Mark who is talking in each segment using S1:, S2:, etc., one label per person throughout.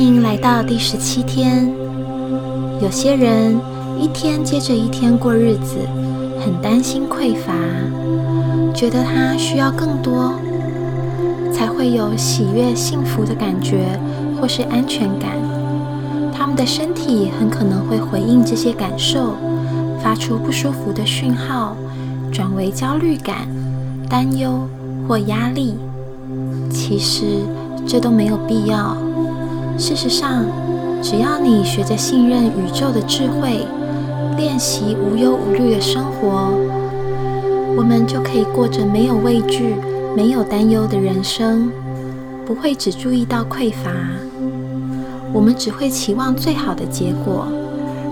S1: 欢迎来到第十七天。有些人一天接着一天过日子，很担心匮乏，觉得他需要更多，才会有喜悦、幸福的感觉，或是安全感。他们的身体很可能会回应这些感受，发出不舒服的讯号，转为焦虑感、担忧或压力。其实这都没有必要。事实上，只要你学着信任宇宙的智慧，练习无忧无虑的生活，我们就可以过着没有畏惧、没有担忧的人生，不会只注意到匮乏。我们只会期望最好的结果，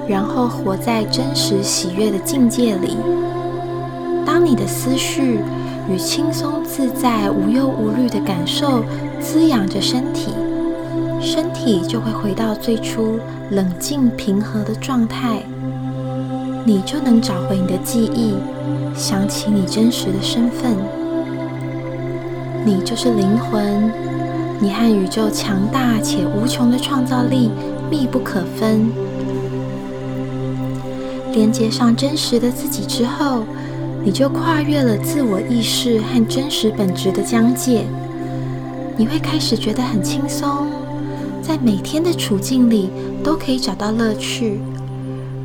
S1: 然后活在真实喜悦的境界里。当你的思绪与轻松自在、无忧无虑的感受滋养着身体。身体就会回到最初冷静平和的状态，你就能找回你的记忆，想起你真实的身份。你就是灵魂，你和宇宙强大且无穷的创造力密不可分。连接上真实的自己之后，你就跨越了自我意识和真实本质的疆界，你会开始觉得很轻松。在每天的处境里都可以找到乐趣，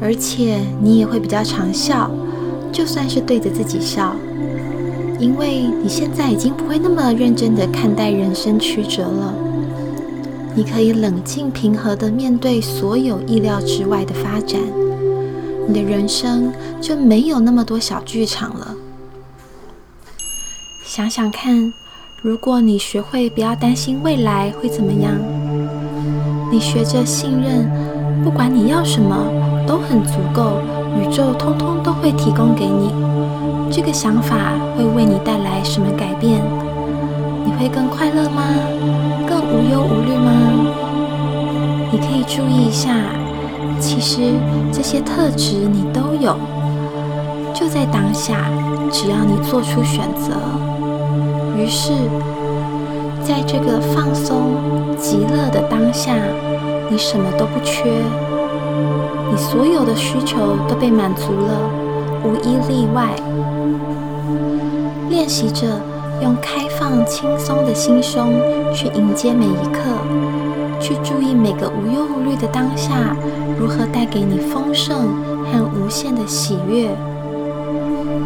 S1: 而且你也会比较常笑，就算是对着自己笑，因为你现在已经不会那么认真的看待人生曲折了。你可以冷静平和的面对所有意料之外的发展，你的人生就没有那么多小剧场了。想想看，如果你学会不要担心未来会怎么样？你学着信任，不管你要什么都很足够，宇宙通通都会提供给你。这个想法会为你带来什么改变？你会更快乐吗？更无忧无虑吗？你可以注意一下，其实这些特质你都有，就在当下，只要你做出选择。于是。在这个放松、极乐的当下，你什么都不缺，你所有的需求都被满足了，无一例外。练习着用开放、轻松的心胸去迎接每一刻，去注意每个无忧无虑的当下如何带给你丰盛和无限的喜悦。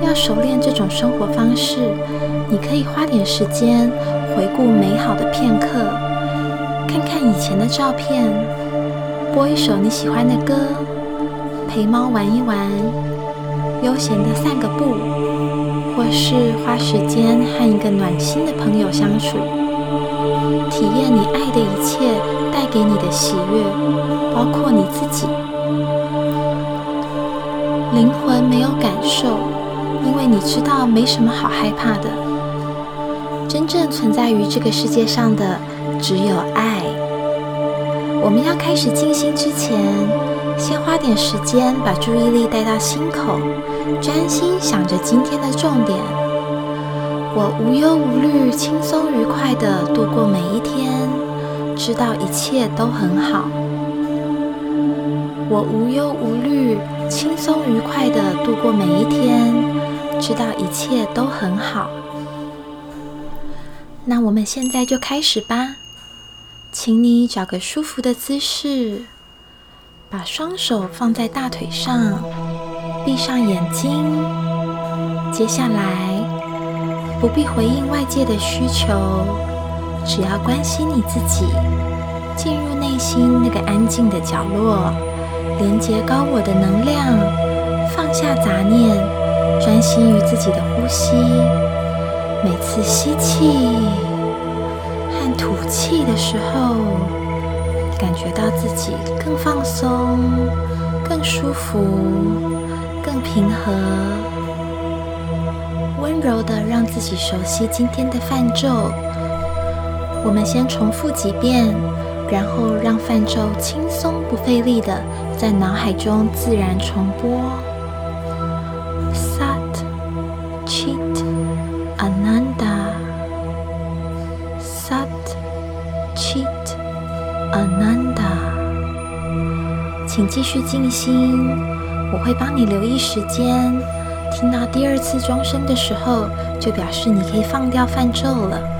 S1: 要熟练这种生活方式，你可以花点时间。回顾美好的片刻，看看以前的照片，播一首你喜欢的歌，陪猫玩一玩，悠闲的散个步，或是花时间和一个暖心的朋友相处，体验你爱的一切带给你的喜悦，包括你自己。灵魂没有感受，因为你知道没什么好害怕的。真正存在于这个世界上的只有爱。我们要开始静心之前，先花点时间把注意力带到心口，专心想着今天的重点。我无忧无虑、轻松愉快地度过每一天，知道一切都很好。我无忧无虑、轻松愉快地度过每一天，知道一切都很好。那我们现在就开始吧，请你找个舒服的姿势，把双手放在大腿上，闭上眼睛。接下来不必回应外界的需求，只要关心你自己，进入内心那个安静的角落，连接高我的能量，放下杂念，专心于自己的呼吸。每次吸气和吐气的时候，感觉到自己更放松、更舒服、更平和，温柔的让自己熟悉今天的泛咒。我们先重复几遍，然后让泛咒轻松不费力的在脑海中自然重播。继续静心，我会帮你留意时间。听到第二次钟声的时候，就表示你可以放掉泛咒了。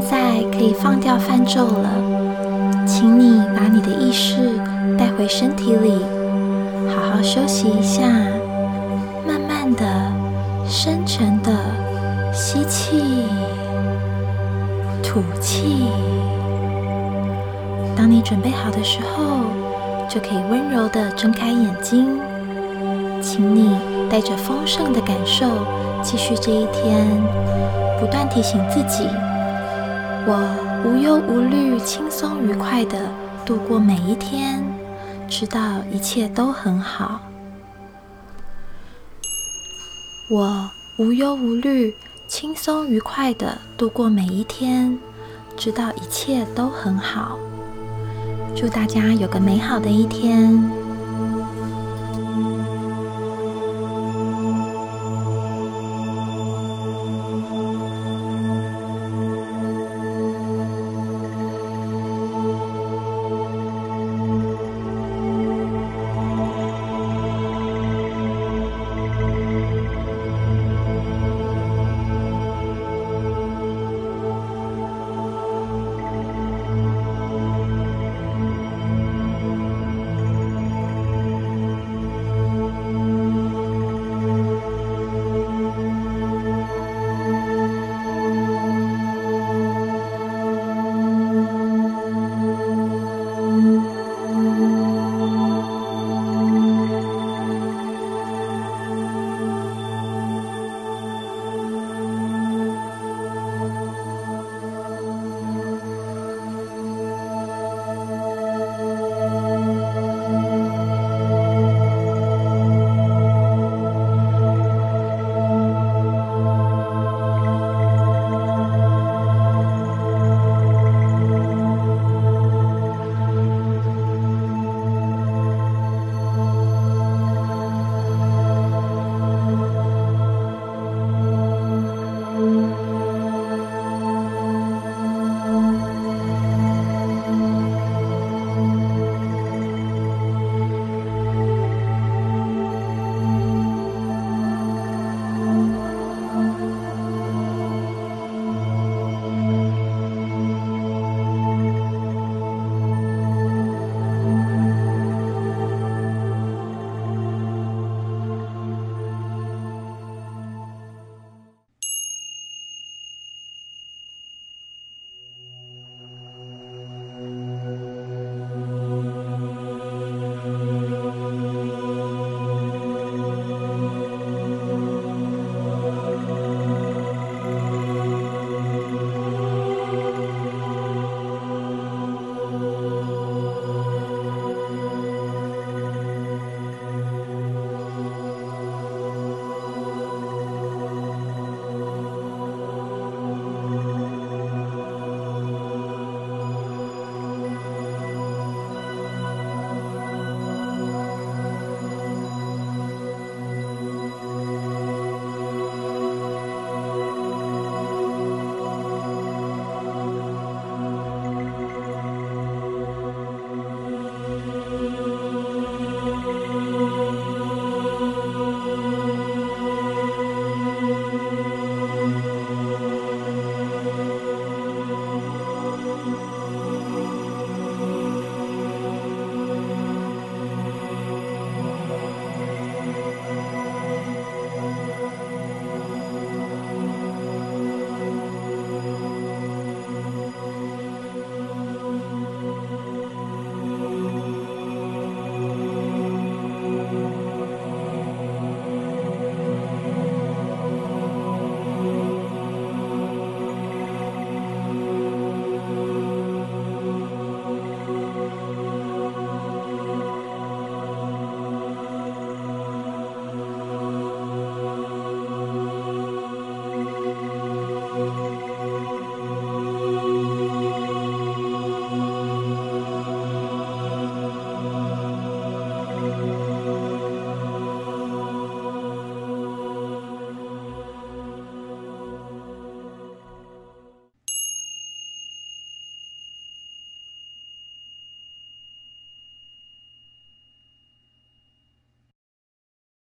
S1: 现在可以放掉泛咒了，请你把你的意识带回身体里，好好休息一下，慢慢的、深沉的吸气、吐气。当你准备好的时候，就可以温柔的睁开眼睛。请你带着丰盛的感受继续这一天，不断提醒自己：我。无忧无虑、轻松愉快的度过每一天，知道一切都很好。我无忧无虑、轻松愉快的度过每一天，知道一切都很好。祝大家有个美好的一天！